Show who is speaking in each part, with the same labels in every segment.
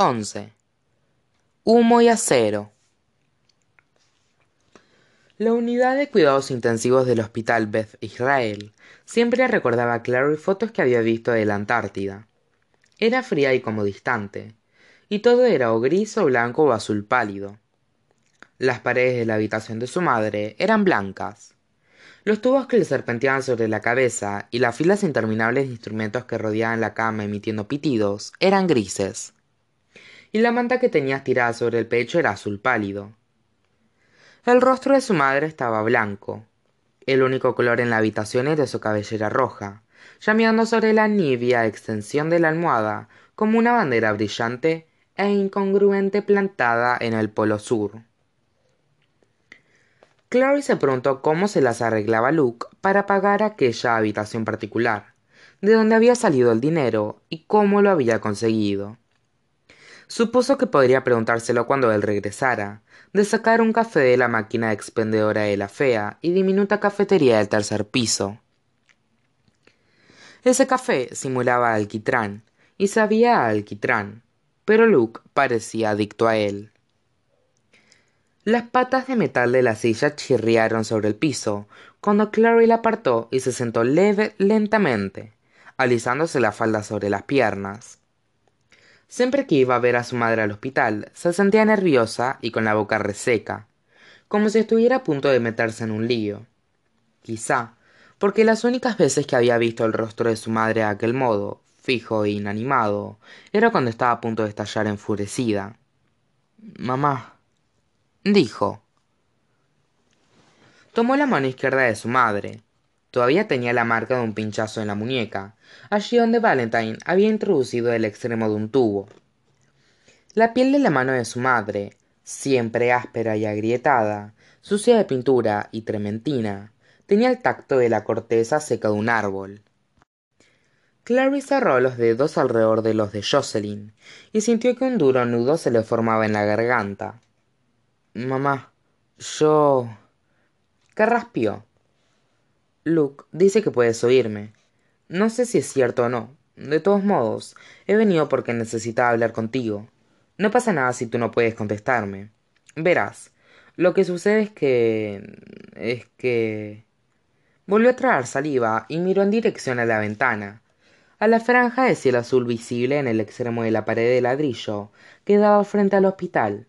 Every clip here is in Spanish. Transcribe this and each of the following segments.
Speaker 1: 11. Humo y acero. La unidad de cuidados intensivos del Hospital Beth Israel siempre recordaba a Clary fotos que había visto de la Antártida. Era fría y como distante, y todo era o gris o blanco o azul pálido. Las paredes de la habitación de su madre eran blancas. Los tubos que le serpenteaban sobre la cabeza y las filas interminables de instrumentos que rodeaban la cama emitiendo pitidos eran grises. Y la manta que tenía estirada sobre el pecho era azul pálido. El rostro de su madre estaba blanco. El único color en la habitación era su cabellera roja, llameando sobre la nívea extensión de la almohada como una bandera brillante e incongruente plantada en el polo sur. Clary se preguntó cómo se las arreglaba Luke para pagar aquella habitación particular, de dónde había salido el dinero y cómo lo había conseguido. Supuso que podría preguntárselo cuando él regresara, de sacar un café de la máquina expendedora de la fea y diminuta cafetería del tercer piso. Ese café simulaba alquitrán y sabía a alquitrán, pero Luke parecía adicto a él. Las patas de metal de la silla chirriaron sobre el piso cuando Clary la apartó y se sentó leve lentamente, alisándose la falda sobre las piernas. Siempre que iba a ver a su madre al hospital, se sentía nerviosa y con la boca reseca, como si estuviera a punto de meterse en un lío. Quizá, porque las únicas veces que había visto el rostro de su madre de aquel modo, fijo e inanimado, era cuando estaba a punto de estallar enfurecida. Mamá, dijo. Tomó la mano izquierda de su madre, Todavía tenía la marca de un pinchazo en la muñeca, allí donde Valentine había introducido el extremo de un tubo. La piel de la mano de su madre, siempre áspera y agrietada, sucia de pintura y trementina, tenía el tacto de la corteza seca de un árbol. Clary cerró los dedos alrededor de los de Jocelyn y sintió que un duro nudo se le formaba en la garganta. Mamá, yo. Carraspió. Luke dice que puedes oírme. No sé si es cierto o no. De todos modos, he venido porque necesitaba hablar contigo. No pasa nada si tú no puedes contestarme. Verás, lo que sucede es que... es que... Volvió a traer saliva y miró en dirección a la ventana, a la franja de cielo azul visible en el extremo de la pared de ladrillo que daba frente al hospital.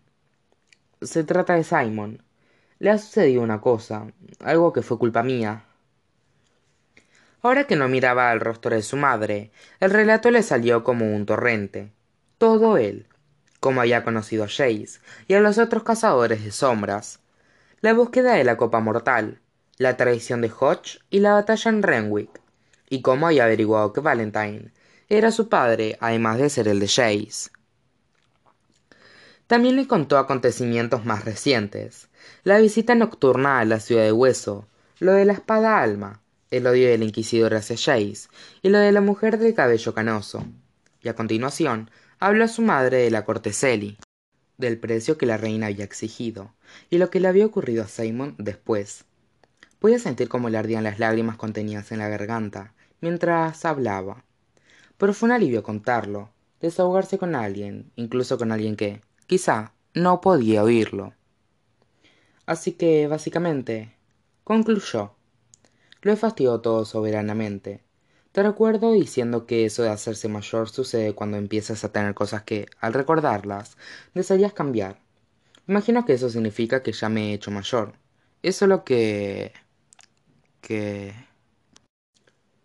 Speaker 1: Se trata de Simon. Le ha sucedido una cosa, algo que fue culpa mía, Ahora que no miraba al rostro de su madre, el relato le salió como un torrente. Todo él, como había conocido a Jace y a los otros cazadores de sombras, la búsqueda de la copa mortal, la traición de Hodge y la batalla en Renwick, y cómo había averiguado que Valentine era su padre, además de ser el de Jace. También le contó acontecimientos más recientes, la visita nocturna a la ciudad de Hueso, lo de la espada alma, el odio del inquisidor hacia Jace y lo de la mujer del cabello canoso. Y a continuación habló a su madre de la corte del precio que la reina había exigido, y lo que le había ocurrido a Simon después. Podía sentir cómo le ardían las lágrimas contenidas en la garganta mientras hablaba. Pero fue un alivio contarlo, desahogarse con alguien, incluso con alguien que, quizá, no podía oírlo. Así que, básicamente, concluyó lo he fastidiado todo soberanamente. Te recuerdo diciendo que eso de hacerse mayor sucede cuando empiezas a tener cosas que, al recordarlas, desearías cambiar. Imagino que eso significa que ya me he hecho mayor. Eso es lo que... que...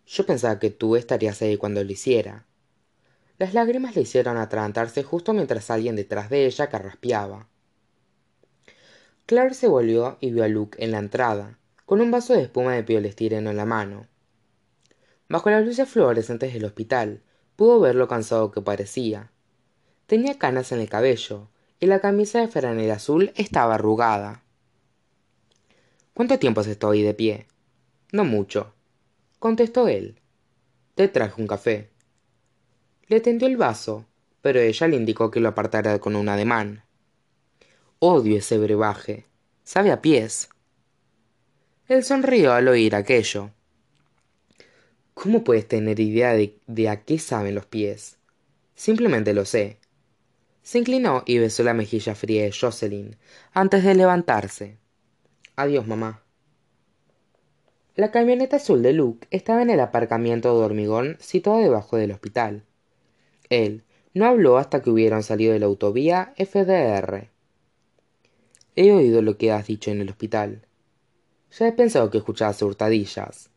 Speaker 1: Yo pensaba que tú estarías ahí cuando lo hiciera. Las lágrimas le hicieron atragantarse justo mientras alguien detrás de ella carraspeaba. Claire se volvió y vio a Luke en la entrada, con un vaso de espuma de piolestireno en la mano. Bajo las luces fluorescentes del hospital, pudo ver lo cansado que parecía. Tenía canas en el cabello, y la camisa de franela azul estaba arrugada. ¿Cuánto tiempo has estado ahí de pie? No mucho, contestó él. Te traje un café. Le tendió el vaso, pero ella le indicó que lo apartara con un ademán. Odio ese brebaje. Sabe a pies. Él sonrió al oír aquello. ¿Cómo puedes tener idea de, a qué saben los pies? Simplemente lo sé. Se inclinó y besó la mejilla fría de Jocelyn antes de levantarse. Adiós, mamá. La camioneta azul de Luke estaba en el aparcamiento de hormigón situado debajo del hospital. Él no habló hasta que hubieron salido de la autovía FDR. He oído lo que has dicho en el hospital. Ya he pensado que escuchabas hurtadillas.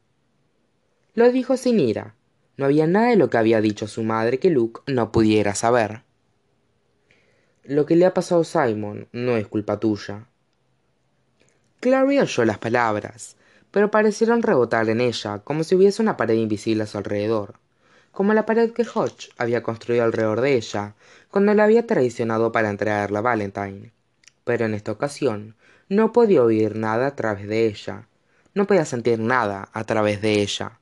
Speaker 1: Lo dijo sin ira. No había nada de lo que había dicho su madre que Luke no pudiera saber. Lo que le ha pasado Simon no es culpa tuya. Clary oyó las palabras, pero parecieron rebotar en ella como si hubiese una pared invisible a su alrededor, como la pared que Hodge había construido alrededor de ella cuando la había traicionado para entregarla a Valentine. Pero en esta ocasión no podía oír nada a través de ella, no podía sentir nada a través de ella.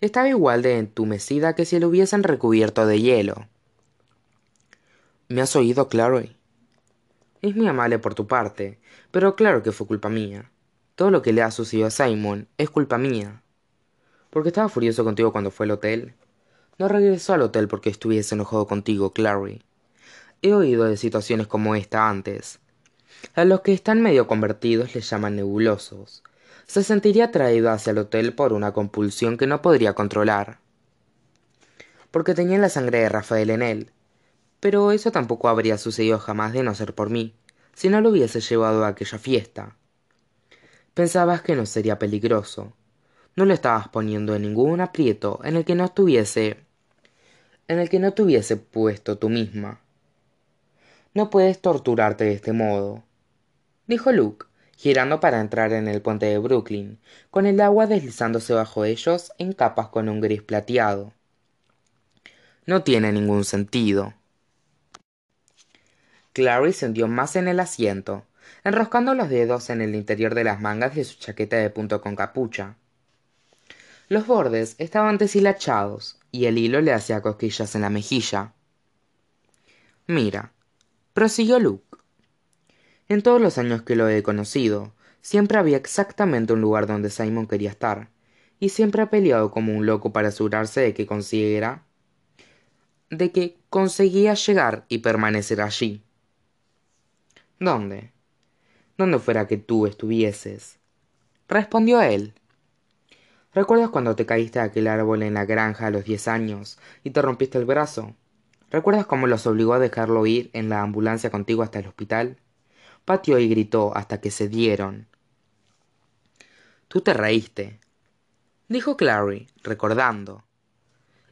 Speaker 1: Estaba igual de entumecida que si lo hubiesen recubierto de hielo. ¿Me has oído, Clary? Es muy amable por tu parte, pero claro que fue culpa mía. Todo lo que le ha sucedido a Simon es culpa mía. ¿Por qué estaba furioso contigo cuando fue al hotel? No regresó al hotel porque estuviese enojado contigo, Clary. He oído de situaciones como esta antes. A los que están medio convertidos les llaman nebulosos. Se sentiría atraído hacia el hotel por una compulsión que no podría controlar. Porque tenía la sangre de Rafael en él. Pero eso tampoco habría sucedido jamás de no ser por mí, si no lo hubiese llevado a aquella fiesta. Pensabas que no sería peligroso. No lo estabas poniendo en ningún aprieto en el que no estuviese. en el que no tuviese puesto tú misma. No puedes torturarte de este modo, dijo Luke, girando para entrar en el puente de Brooklyn, con el agua deslizándose bajo ellos en capas con un gris plateado. No tiene ningún sentido. Clary se hundió más en el asiento, enroscando los dedos en el interior de las mangas de su chaqueta de punto con capucha. Los bordes estaban deshilachados y el hilo le hacía cosquillas en la mejilla. Mira, prosiguió Luke. En todos los años que lo he conocido, siempre había exactamente un lugar donde Simon quería estar, y siempre ha peleado como un loco para asegurarse de que consiguiera de que conseguía llegar y permanecer allí. ¿Dónde? donde fuera que tú estuvieses. Respondió él. ¿Recuerdas cuando te caíste de aquel árbol en la granja a los diez años y te rompiste el brazo? ¿Recuerdas cómo los obligó a dejarlo ir en la ambulancia contigo hasta el hospital? Pateó y gritó hasta que se dieron. Tú te reíste, dijo Clary, recordando.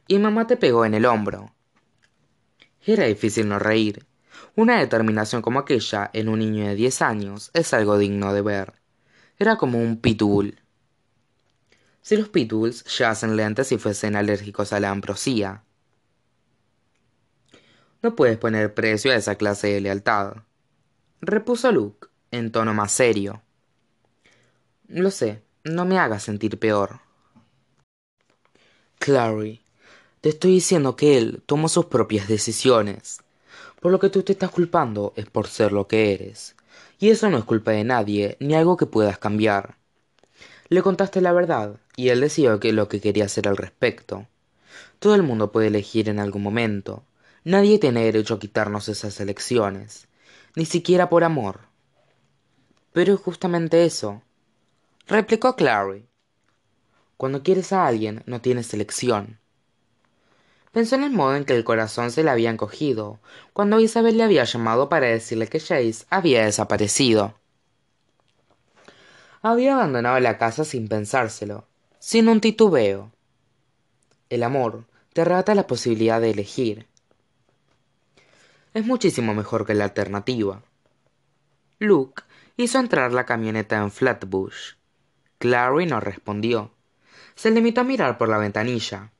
Speaker 1: Y mamá te pegó en el hombro. Era difícil no reír, una determinación como aquella en un niño de diez años es algo digno de ver. Era como un pitbull. Si los pitbulls hacen lentes y fuesen alérgicos a la ambrosía. No puedes poner precio a esa clase de lealtad, repuso Luke, en tono más serio. Lo sé, no me hagas sentir peor. Clary, te estoy diciendo que él tomó sus propias decisiones. Por lo que tú te estás culpando es por ser lo que eres. Y eso no es culpa de nadie, ni algo que puedas cambiar. Le contaste la verdad, y él decidió que lo que quería hacer al respecto. Todo el mundo puede elegir en algún momento. Nadie tiene derecho a quitarnos esas elecciones, ni siquiera por amor. Pero es justamente eso, replicó Clary. Cuando quieres a alguien, no tienes elección. Pensó en el modo en que el corazón se le había encogido cuando Isabel le había llamado para decirle que Jace había desaparecido. Había abandonado la casa sin pensárselo, sin un titubeo. El amor te arrebata la posibilidad de elegir. Es muchísimo mejor que la alternativa. Luke hizo entrar la camioneta en Flatbush. Clary no respondió. Se limitó a mirar por la ventanilla.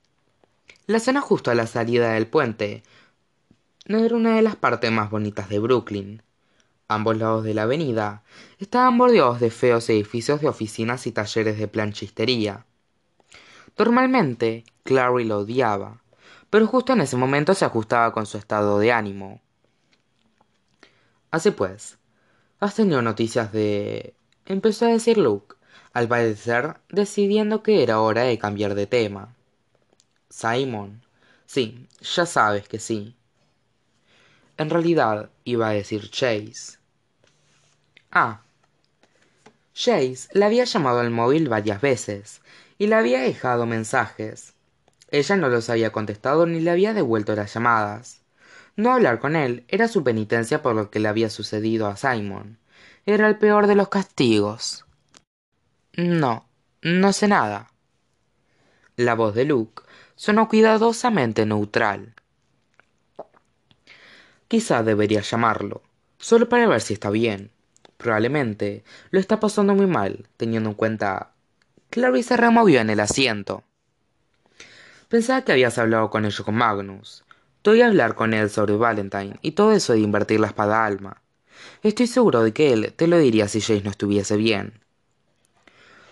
Speaker 1: La zona justo a la salida del puente no era una de las partes más bonitas de Brooklyn. Ambos lados de la avenida estaban bordeados de feos edificios de oficinas y talleres de planchistería. Normalmente, Clary lo odiaba, pero justo en ese momento se ajustaba con su estado de ánimo. Así pues, ¿has tenido noticias de... empezó a decir Luke, al parecer decidiendo que era hora de cambiar de tema. Simon. Sí, ya sabes que sí. En realidad iba a decir Chase. Ah. Chase le había llamado al móvil varias veces y le había dejado mensajes. Ella no los había contestado ni le había devuelto las llamadas. No hablar con él era su penitencia por lo que le había sucedido a Simon. Era el peor de los castigos. No, no sé nada. La voz de Luke sonó cuidadosamente neutral. Quizá debería llamarlo, solo para ver si está bien. Probablemente lo está pasando muy mal, teniendo en cuenta... Clary se removió en el asiento. Pensaba que habías hablado con ello con Magnus. Te a hablar con él sobre Valentine y todo eso de invertir la espada alma. Estoy seguro de que él te lo diría si Jace no estuviese bien.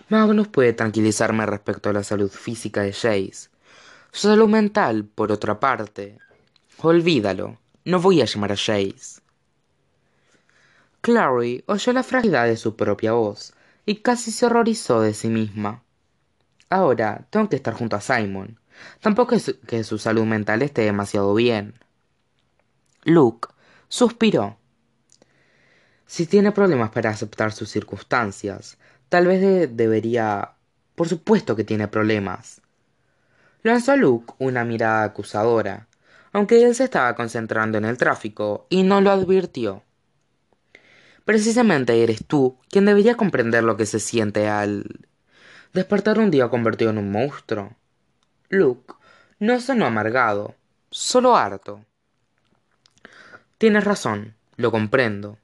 Speaker 1: Magnus puede tranquilizarme respecto a la salud física de Jace. Su salud mental, por otra parte. Olvídalo. No voy a llamar a Jace. Clary oyó la fragilidad de su propia voz y casi se horrorizó de sí misma. Ahora tengo que estar junto a Simon. Tampoco es que su salud mental esté demasiado bien. Luke suspiró. Si tiene problemas para aceptar sus circunstancias, tal vez debería... Por supuesto que tiene problemas. Lanzó a Luke una mirada acusadora, aunque él se estaba concentrando en el tráfico y no lo advirtió. Precisamente eres tú quien debería comprender lo que se siente al despertar un día convertido en un monstruo. Luke no sonó amargado, solo harto. Tienes razón, lo comprendo.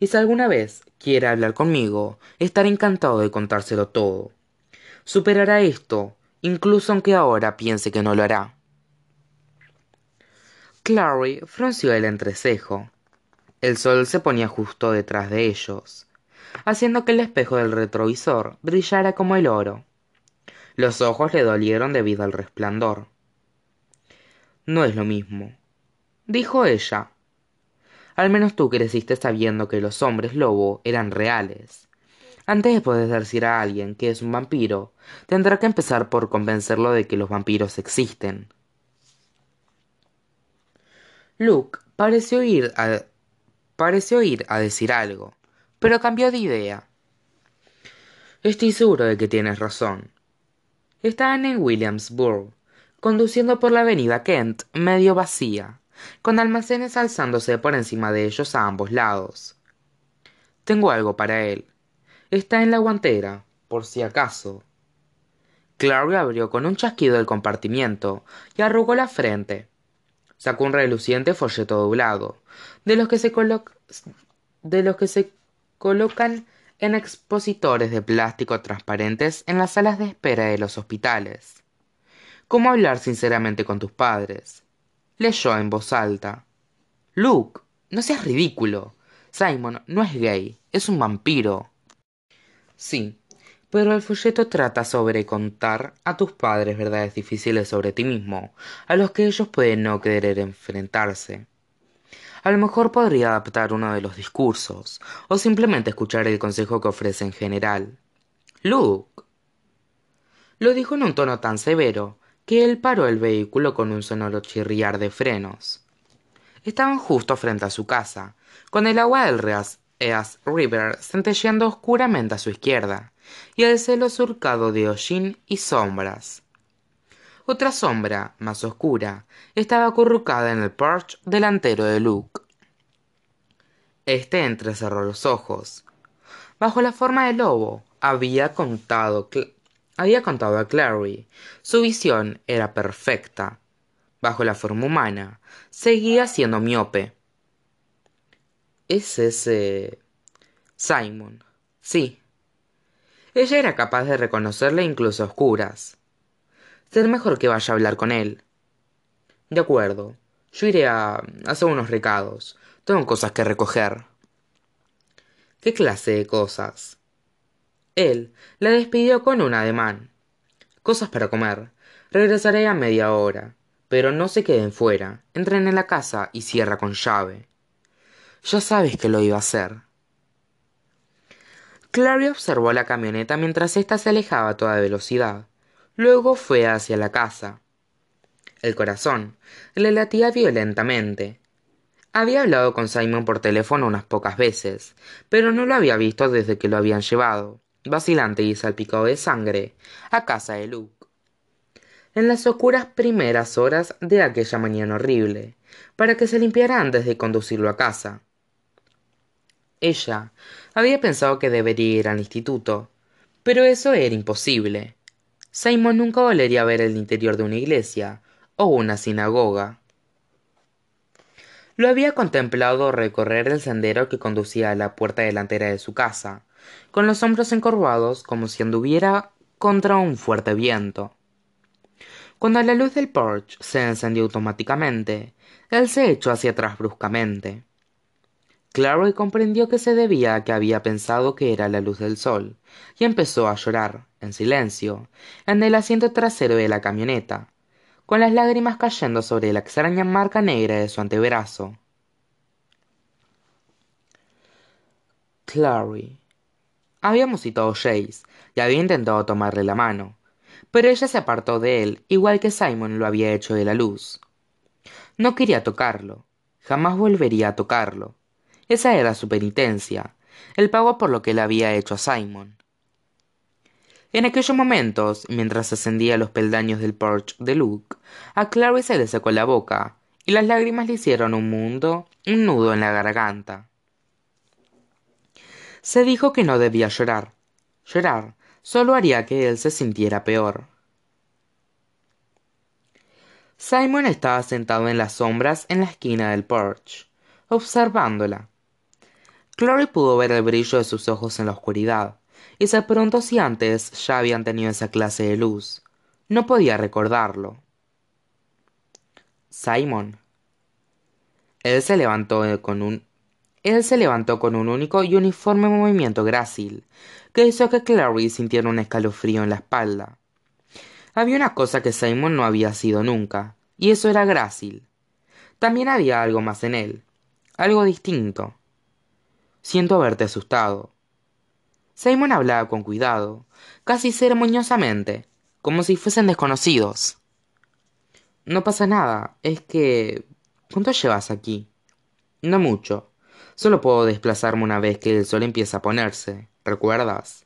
Speaker 1: Y si alguna vez quiere hablar conmigo, estaré encantado de contárselo todo. Superará esto, incluso aunque ahora piense que no lo hará. Clary frunció el entrecejo. El sol se ponía justo detrás de ellos, haciendo que el espejo del retrovisor brillara como el oro. Los ojos le dolieron debido al resplandor. No es lo mismo, dijo ella. Al menos tú creciste sabiendo que los hombres lobo eran reales. Antes de poder decir a alguien que es un vampiro, tendrá que empezar por convencerlo de que los vampiros existen. Luke pareció ir a pareció ir a decir algo, pero cambió de idea. Estoy seguro de que tienes razón. Estaban en Williamsburg, conduciendo por la avenida Kent medio vacía, con almacenes alzándose por encima de ellos a ambos lados. Tengo algo para él. Está en la guantera, por si acaso. Clary abrió con un chasquido el compartimiento y arrugó la frente sacó un reluciente folleto doblado, de los que se, de los que se colocan en expositores de plástico transparentes en las salas de espera de los hospitales. ¿Cómo hablar sinceramente con tus padres? Leyó en voz alta. Luke, no seas ridículo. Simon no es gay, es un vampiro. Sí, pero el folleto trata sobre contar a tus padres verdades difíciles sobre ti mismo, a los que ellos pueden no querer enfrentarse. A lo mejor podría adaptar uno de los discursos, o simplemente escuchar el consejo que ofrece en general. Luke. Lo dijo en un tono tan severo que él paró el vehículo con un sonoro chirriar de frenos. Estaban justo frente a su casa, con el agua del Eas River centelleando oscuramente a su izquierda, y el cielo surcado de hollín y sombras. Otra sombra, más oscura, estaba acurrucada en el porche delantero de Luke. Este entrecerró los ojos. Bajo la forma de lobo, había contado, había contado a Clary. Su visión era perfecta. Bajo la forma humana, seguía siendo miope. ¿Es ese... Simon? Sí, ella era capaz de reconocerle incluso a oscuras. Ser mejor que vaya a hablar con él. De acuerdo. Yo iré a hacer unos recados. Tengo cosas que recoger. ¿Qué clase de cosas? Él la despidió con un ademán. Cosas para comer. Regresaré a media hora. Pero no se queden fuera. Entren en la casa y cierra con llave. Ya sabes que lo iba a hacer. Clary observó la camioneta mientras ésta se alejaba a toda velocidad. Luego fue hacia la casa. El corazón le latía violentamente. Había hablado con Simon por teléfono unas pocas veces, pero no lo había visto desde que lo habían llevado, vacilante y salpicado de sangre, a casa de Luke. En las oscuras primeras horas de aquella mañana horrible, para que se limpiara antes de conducirlo a casa. Ella había pensado que debería ir al instituto, pero eso era imposible. Simon nunca volvería a ver el interior de una iglesia o una sinagoga. Lo había contemplado recorrer el sendero que conducía a la puerta delantera de su casa, con los hombros encorvados como si anduviera contra un fuerte viento. Cuando la luz del porche se encendió automáticamente, él se echó hacia atrás bruscamente. Clary comprendió que se debía a que había pensado que era la luz del sol, y empezó a llorar, en silencio, en el asiento trasero de la camioneta, con las lágrimas cayendo sobre la extraña marca negra de su antebrazo. Clary. Habíamos citado a Jace, y había intentado tomarle la mano, pero ella se apartó de él, igual que Simon lo había hecho de la luz. No quería tocarlo, jamás volvería a tocarlo. Esa era su penitencia, el pago por lo que le había hecho a Simon. En aquellos momentos, mientras ascendía los peldaños del porche de Luke, a Clary se le secó la boca, y las lágrimas le hicieron un mundo, un nudo en la garganta. Se dijo que no debía llorar. Llorar solo haría que él se sintiera peor. Simon estaba sentado en las sombras en la esquina del porche, observándola. Chloe pudo ver el brillo de sus ojos en la oscuridad, y se preguntó si antes ya habían tenido esa clase de luz. No podía recordarlo. Simon. Él se levantó con un él se levantó con un único y uniforme movimiento grácil, que hizo que Clary sintiera un escalofrío en la espalda. Había una cosa que Simon no había sido nunca, y eso era grácil. También había algo más en él, algo distinto. Siento haberte asustado. Simon hablaba con cuidado, casi ceremoniosamente, como si fuesen desconocidos. No pasa nada, es que... ¿Cuánto llevas aquí? No mucho. Solo puedo desplazarme una vez que el sol empieza a ponerse, ¿recuerdas?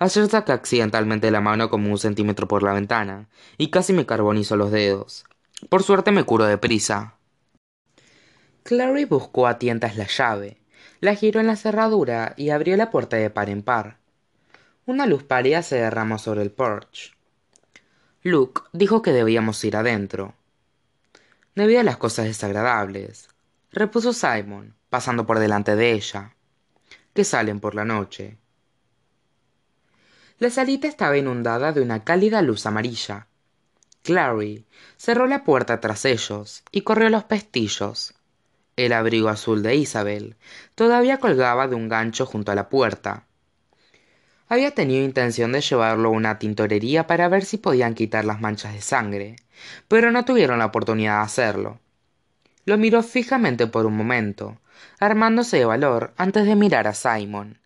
Speaker 1: Ayer saqué accidentalmente la mano como un centímetro por la ventana, y casi me carbonizo los dedos. Por suerte me curo deprisa. Clary buscó a tientas la llave, la giró en la cerradura y abrió la puerta de par en par. Una luz pálida se derramó sobre el porche. Luke dijo que debíamos ir adentro. Debido a las cosas desagradables, repuso Simon, pasando por delante de ella, que salen por la noche. La salita estaba inundada de una cálida luz amarilla. Clary cerró la puerta tras ellos y corrió los pestillos. El abrigo azul de Isabel todavía colgaba de un gancho junto a la puerta. Había tenido intención de llevarlo a una tintorería para ver si podían quitar las manchas de sangre, pero no tuvieron la oportunidad de hacerlo. Lo miró fijamente por un momento, armándose de valor antes de mirar a Simon.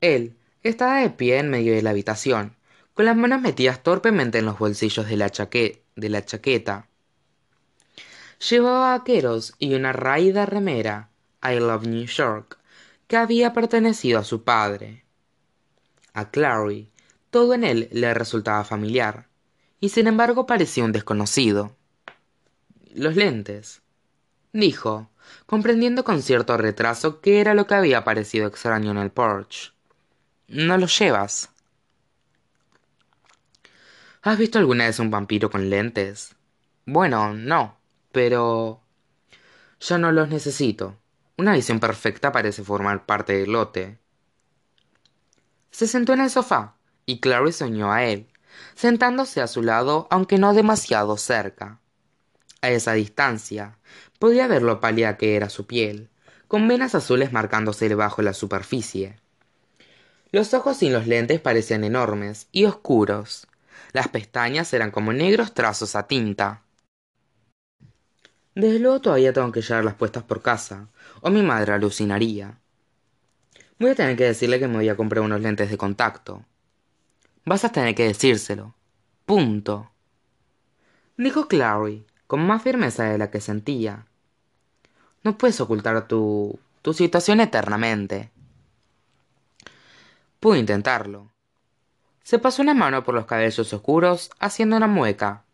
Speaker 1: Él estaba de pie en medio de la habitación, con las manos metidas torpemente en los bolsillos de la, de la chaqueta. Llevaba vaqueros y una raída remera, I Love New York, que había pertenecido a su padre. A Clary, todo en él le resultaba familiar, y sin embargo parecía un desconocido. Los lentes, dijo, comprendiendo con cierto retraso qué era lo que había parecido extraño en el porche. No los llevas. ¿Has visto alguna vez un vampiro con lentes? Bueno, no, pero... Ya no los necesito. Una visión perfecta parece formar parte del lote. Se sentó en el sofá, y Clary soñó a él, sentándose a su lado, aunque no demasiado cerca. A esa distancia, podía ver lo pálida que era su piel, con venas azules marcándose debajo de la superficie. Los ojos sin los lentes parecían enormes y oscuros. Las pestañas eran como negros trazos a tinta. Desde luego todavía tengo que llevarlas puestas por casa, o mi madre alucinaría. Voy a tener que decirle que me voy a comprar unos lentes de contacto. Vas a tener que decírselo. Punto. Dijo Clary, con más firmeza de la que sentía. No puedes ocultar tu, tu situación eternamente. Pude intentarlo. Se pasó una mano por los cabellos oscuros, haciendo una mueca.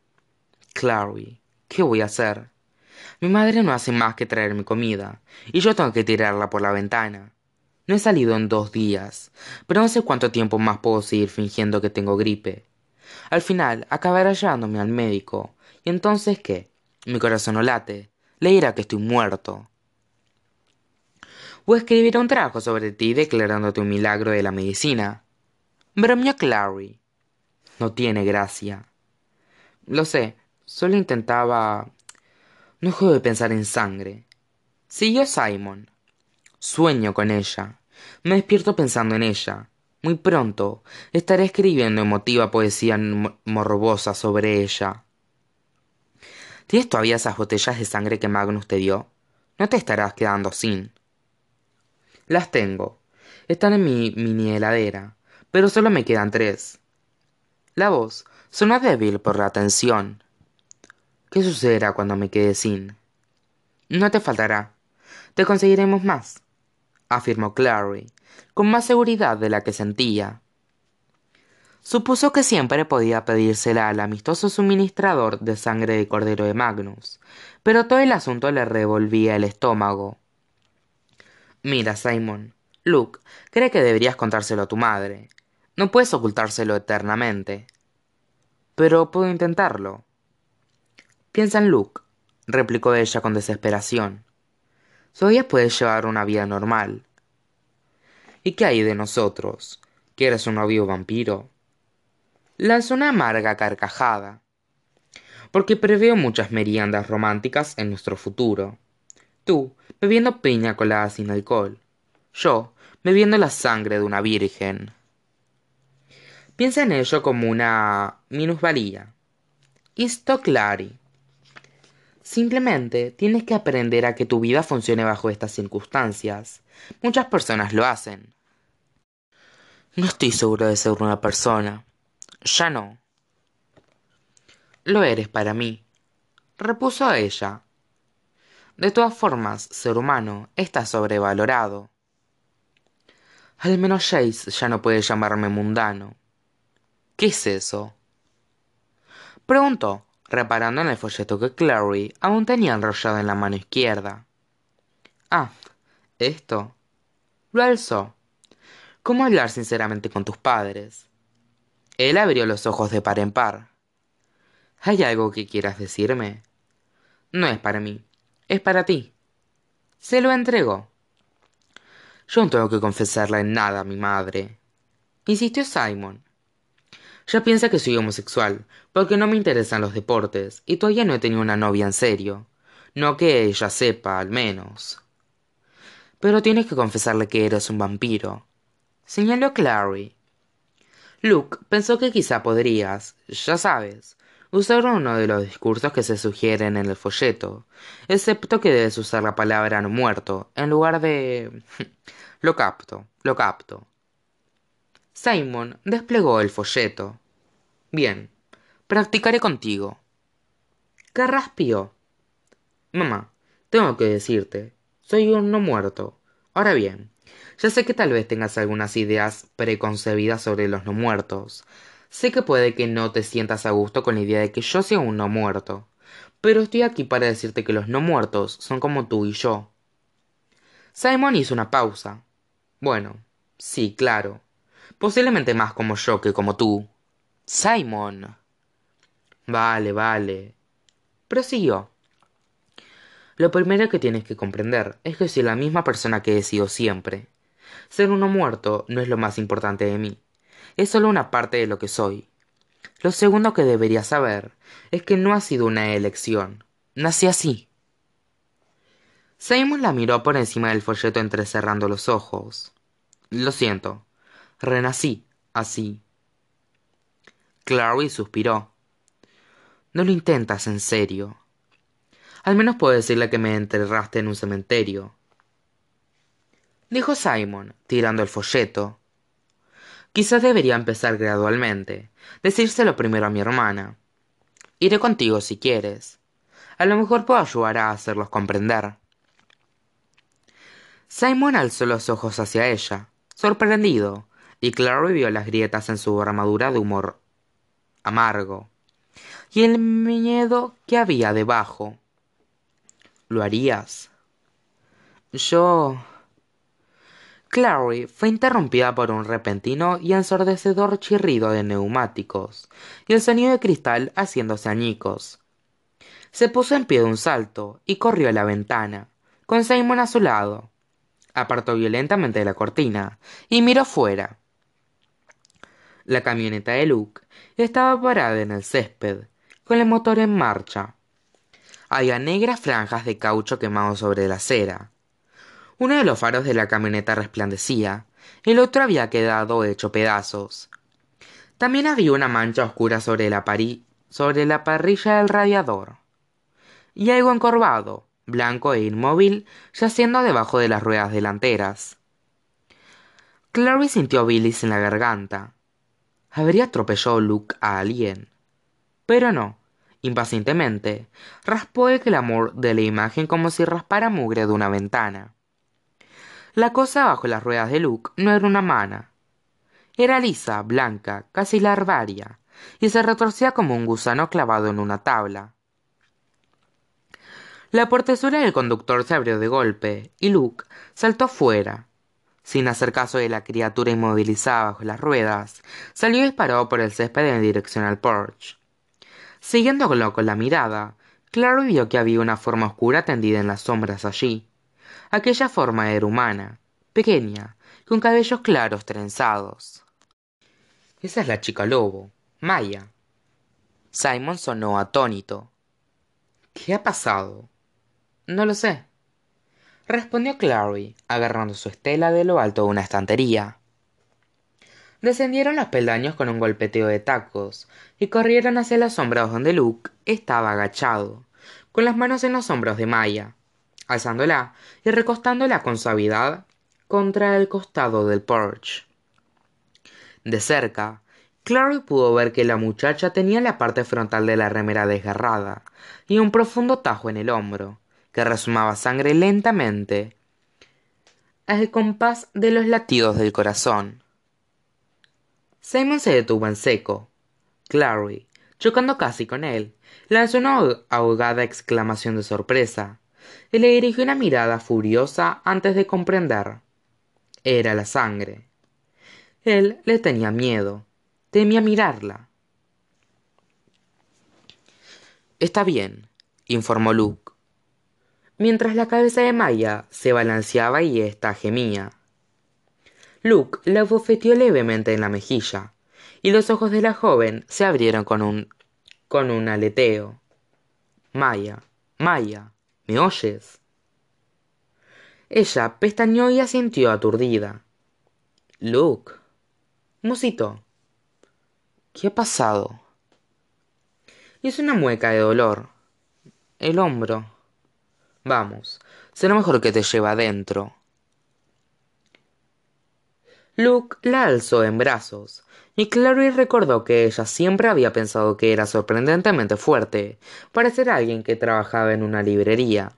Speaker 1: Clary, ¿qué voy a hacer? Mi madre no hace más que traerme comida, y yo tengo que tirarla por la ventana. No he salido en dos días, pero no sé cuánto tiempo más puedo seguir fingiendo que tengo gripe. Al final acabará llevándome al médico, y entonces ¿qué? Mi corazón no late, le dirá que estoy muerto. O escribirá un trabajo sobre ti declarándote un milagro de la medicina. Bromeó Clary. No tiene gracia. Lo sé, solo intentaba... No juego de pensar en sangre. Siguió Simon. Sueño con ella. Me despierto pensando en ella. Muy pronto estaré escribiendo emotiva poesía morbosa sobre ella. ¿Tienes todavía esas botellas de sangre que Magnus te dio? No te estarás quedando sin. Las tengo. Están en mi mini heladera, pero solo me quedan tres. La voz sonó débil por la tensión. ¿Qué sucederá cuando me quede sin? No te faltará. Te conseguiremos más, afirmó Clary, con más seguridad de la que sentía. Supuso que siempre podía pedírsela al amistoso suministrador de sangre de cordero de Magnus, pero todo el asunto le revolvía el estómago. Mira, Simon, Luke cree que deberías contárselo a tu madre. No puedes ocultárselo eternamente. Pero puedo intentarlo. Piensa en Luke, replicó ella con desesperación. Todavía puedes llevar una vida normal. ¿Y qué hay de nosotros? ¿Quieres un novio vampiro? lanzó una amarga carcajada. Porque preveo muchas meriendas románticas en nuestro futuro. Tú, bebiendo piña colada sin alcohol. Yo, bebiendo la sangre de una virgen. Piensa en ello como una minusvalía. Esto clari. Simplemente tienes que aprender a que tu vida funcione bajo estas circunstancias. Muchas personas lo hacen. No estoy seguro de ser una persona. Ya no. Lo eres para mí, repuso ella. De todas formas, ser humano está sobrevalorado. Al menos Jace ya no puede llamarme mundano. ¿Qué es eso? Preguntó, reparando en el folleto que Clary aún tenía enrollado en la mano izquierda. Ah, esto. Lo alzó. ¿Cómo hablar sinceramente con tus padres? Él abrió los ojos de par en par. ¿Hay algo que quieras decirme? No es para mí, es para ti. Se lo entregó. Yo no tengo que confesarle nada a mi madre. Insistió Simon. Ya piensa que soy homosexual, porque no me interesan los deportes, y todavía no he tenido una novia en serio. No que ella sepa, al menos. Pero tienes que confesarle que eres un vampiro. Señaló Clary. Luke pensó que quizá podrías, ya sabes, usar uno de los discursos que se sugieren en el folleto, excepto que debes usar la palabra no muerto en lugar de... lo capto, lo capto. Simon desplegó el folleto. Bien, practicaré contigo. Carraspio. Mamá, tengo que decirte, soy un no muerto. Ahora bien, ya sé que tal vez tengas algunas ideas preconcebidas sobre los no muertos. Sé que puede que no te sientas a gusto con la idea de que yo sea un no muerto. Pero estoy aquí para decirte que los no muertos son como tú y yo. Simon hizo una pausa. Bueno, sí, claro. Posiblemente más como yo que como tú. Simon. Vale, vale. Prosiguió. Lo primero que tienes que comprender es que soy la misma persona que he sido siempre. Ser uno muerto no es lo más importante de mí. Es solo una parte de lo que soy. Lo segundo que deberías saber es que no ha sido una elección. Nací así. Simon la miró por encima del folleto entrecerrando los ojos. Lo siento. Renací así. Clary suspiró. No lo intentas en serio. Al menos puedo decirle que me enterraste en un cementerio. Dijo Simon, tirando el folleto. Quizás debería empezar gradualmente, decírselo primero a mi hermana. Iré contigo si quieres. A lo mejor puedo ayudar a hacerlos comprender. Simon alzó los ojos hacia ella, sorprendido, y Clary vio las grietas en su armadura de humor amargo y el miedo que había debajo. ¿Lo harías? Yo... Clary fue interrumpida por un repentino y ensordecedor chirrido de neumáticos y el sonido de cristal haciéndose añicos. Se puso en pie de un salto y corrió a la ventana, con Simon a su lado. Apartó violentamente la cortina y miró fuera. La camioneta de Luke estaba parada en el césped, con el motor en marcha. Había negras franjas de caucho quemado sobre la acera. Uno de los faros de la camioneta resplandecía, el otro había quedado hecho pedazos. También había una mancha oscura sobre la, parrilla del radiador. Y algo encorvado, blanco e inmóvil, yaciendo debajo de las ruedas delanteras. Clary sintió bilis en la garganta. ¿Habría atropellado Luke a alguien? Pero no. Impacientemente, raspó el clamor de la imagen como si raspara mugre de una ventana. La cosa bajo las ruedas de Luke no era una mana. Era lisa, blanca, casi larvaria, y se retorcía como un gusano clavado en una tabla. La portesura del conductor se abrió de golpe, y Luke saltó fuera. Sin hacer caso de la criatura inmovilizada bajo las ruedas, salió disparado por el césped en dirección al porche. Siguiéndolo con la mirada, Clary vio que había una forma oscura tendida en las sombras allí. Aquella forma era humana, pequeña, con cabellos claros trenzados. Esa es la chica lobo, Maya. Simon sonó atónito. ¿Qué ha pasado? No lo sé. Respondió Clary, agarrando su estela de lo alto de una estantería. Descendieron los peldaños con un golpeteo de tacos y corrieron hacia las sombras donde Luke estaba agachado, con las manos en los hombros de Maya, alzándola y recostándola con suavidad contra el costado del porche. De cerca, Clary pudo ver que la muchacha tenía la parte frontal de la remera desgarrada y un profundo tajo en el hombro, que resumaba sangre lentamente al compás de los latidos del corazón. Simon se detuvo en seco. Clary, chocando casi con él, lanzó una ahogada exclamación de sorpresa y le dirigió una mirada furiosa antes de comprender. Era la sangre. Él le tenía miedo, temía mirarla. Está bien, informó Luke, mientras la cabeza de Maya se balanceaba y ésta gemía. Luke la bofeteó levemente en la mejilla, y los ojos de la joven se abrieron con un con un aleteo. Maya, Maya, ¿me oyes? Ella pestañeó y asintió aturdida. Luke. Musito. ¿Qué ha pasado? Hizo una mueca de dolor. El hombro. Vamos, será mejor que te lleve adentro. Luke la alzó en brazos, y Clary recordó que ella siempre había pensado que era sorprendentemente fuerte para ser alguien que trabajaba en una librería,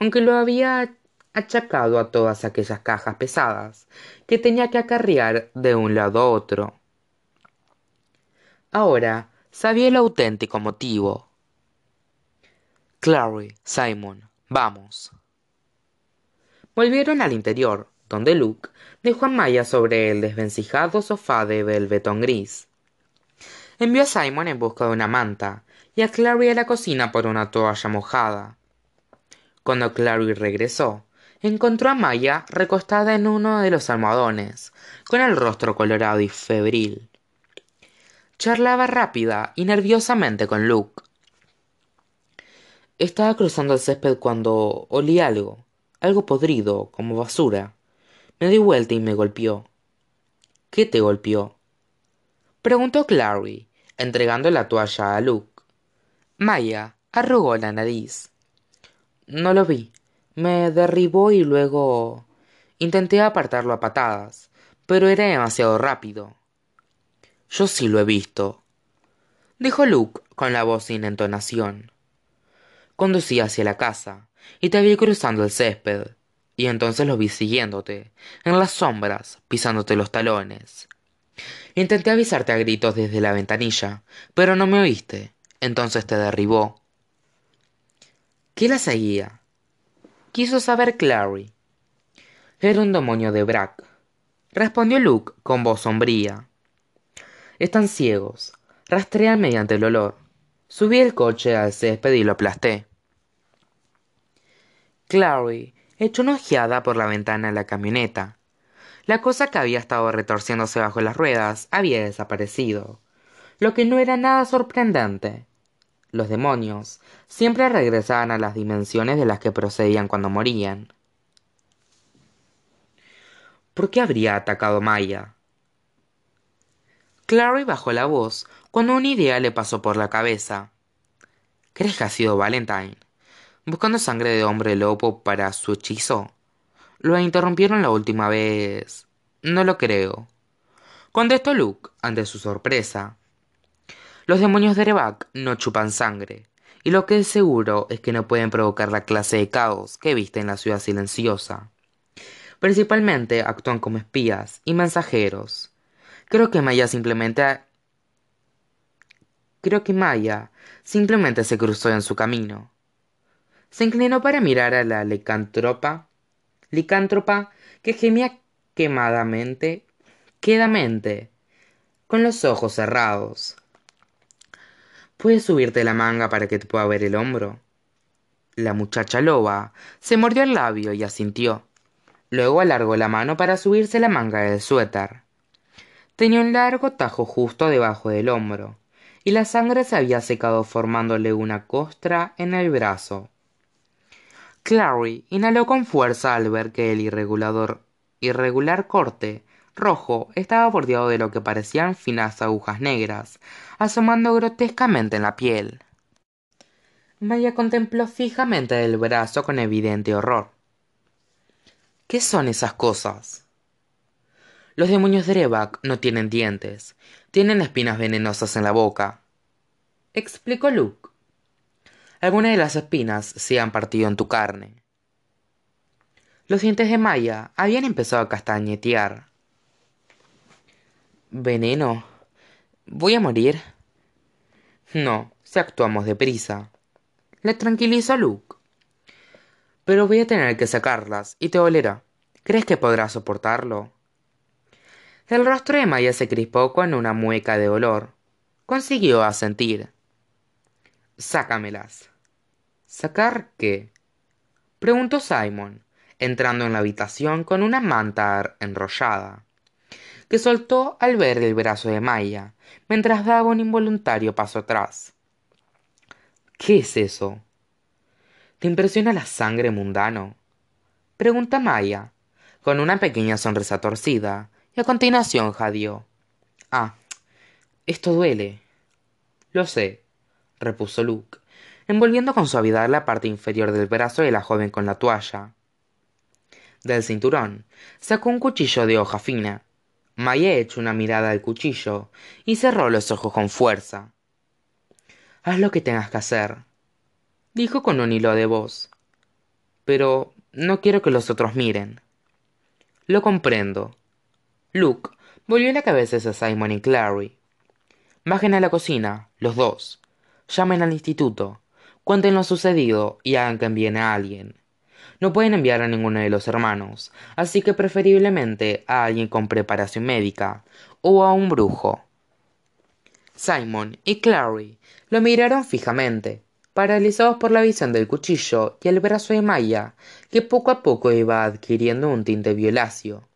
Speaker 1: aunque lo había achacado a todas aquellas cajas pesadas que tenía que acarrear de un lado a otro. Ahora sabía el auténtico motivo. Clary, Simon, vamos. Volvieron al interior, donde Luke dejó a Maya sobre el desvencijado sofá de velvetón gris. Envió a Simon en busca de una manta y a Clary a la cocina por una toalla mojada. Cuando Clary regresó, encontró a Maya recostada en uno de los almohadones, con el rostro colorado y febril. Charlaba rápida y nerviosamente con Luke. Estaba cruzando el césped cuando olí algo, algo podrido, como basura. Me di vuelta y me golpeó. ¿Qué te golpeó? preguntó Clary, entregando la toalla a Luke. Maya arrugó la nariz. No lo vi. Me derribó y luego intenté apartarlo a patadas, pero era demasiado rápido. Yo sí lo he visto, dijo Luke con la voz sin entonación. Conducí hacia la casa y te vi cruzando el césped, y entonces lo vi siguiéndote, en las sombras, pisándote los talones. Intenté avisarte a gritos desde la ventanilla, pero no me oíste, entonces te derribó. ¿Qué la seguía? Quiso saber Clary. Era un demonio de Brack, respondió Luke con voz sombría. Están ciegos, rastrean mediante el olor. Subí el coche al césped y lo aplasté. Clary echó una ojeada por la ventana de la camioneta. La cosa que había estado retorciéndose bajo las ruedas había desaparecido, lo que no era nada sorprendente. Los demonios siempre regresaban a las dimensiones de las que procedían cuando morían. ¿Por qué habría atacado Maya? Clary bajó la voz cuando una idea le pasó por la cabeza. ¿Crees que ha sido Valentine? ¿Buscando sangre de hombre lobo para su hechizo? Lo interrumpieron la última vez. No lo creo. Contestó Luke ante su sorpresa. Los demonios de Rebak no chupan sangre, y lo que es seguro es que no pueden provocar la clase de caos que viste en la ciudad silenciosa. Principalmente actúan como espías y mensajeros. Creo que Maya simplemente... Creo que Maya simplemente se cruzó en su camino. Se inclinó para mirar a la licántropa, licántropa que gemía quemadamente, quedamente, con los ojos cerrados. ¿Puedes subirte la manga para que te pueda ver el hombro? La muchacha loba se mordió el labio y asintió. Luego alargó la mano para subirse la manga del suéter. Tenía un largo tajo justo debajo del hombro, y la sangre se había secado formándole una costra en el brazo. Clary inhaló con fuerza al ver que el irregular corte rojo estaba bordeado de lo que parecían finas agujas negras, asomando grotescamente en la piel. Maya contempló fijamente el brazo con evidente horror. ¿Qué son esas cosas? Los demonios de Rebak no tienen dientes, tienen espinas venenosas en la boca. Explicó Luke. Algunas de las espinas se han partido en tu carne. Los dientes de Maya habían empezado a castañetear. ¿Veneno? ¿Voy a morir? No, si actuamos deprisa. Le tranquilizó Luke. Pero voy a tener que sacarlas y te dolerá. ¿Crees que podrás soportarlo? El rostro de Maya se crispó con una mueca de dolor. Consiguió asentir. Sácamelas. ¿Sacar qué? preguntó Simon, entrando en la habitación con una manta enrollada que soltó al ver el brazo de Maya, mientras daba un involuntario paso atrás. ¿Qué es eso? ¿Te impresiona la sangre mundano? Pregunta Maya, con una pequeña sonrisa torcida, y a continuación jadeó. Ah, esto duele. Lo sé, repuso Luke, envolviendo con suavidad la parte inferior del brazo de la joven con la toalla. Del cinturón sacó un cuchillo de hoja fina Maya echó una mirada al cuchillo y cerró los ojos con fuerza. Haz lo que tengas que hacer, dijo con un hilo de voz. Pero no quiero que los otros miren. Lo comprendo. Luke volvió la cabeza hacia Simon y Clary. Bajen a la cocina, los dos. Llamen al instituto, cuenten lo sucedido y hagan que envíen a alguien. No pueden enviar a ninguno de los hermanos, así que preferiblemente a alguien con preparación médica o a un brujo. Simon y Clary lo miraron fijamente, paralizados por la visión del cuchillo y el brazo de Maya, que poco a poco iba adquiriendo un tinte violáceo.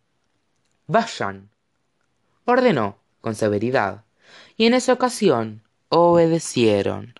Speaker 1: Vayan, ordenó con severidad, y en esa ocasión obedecieron.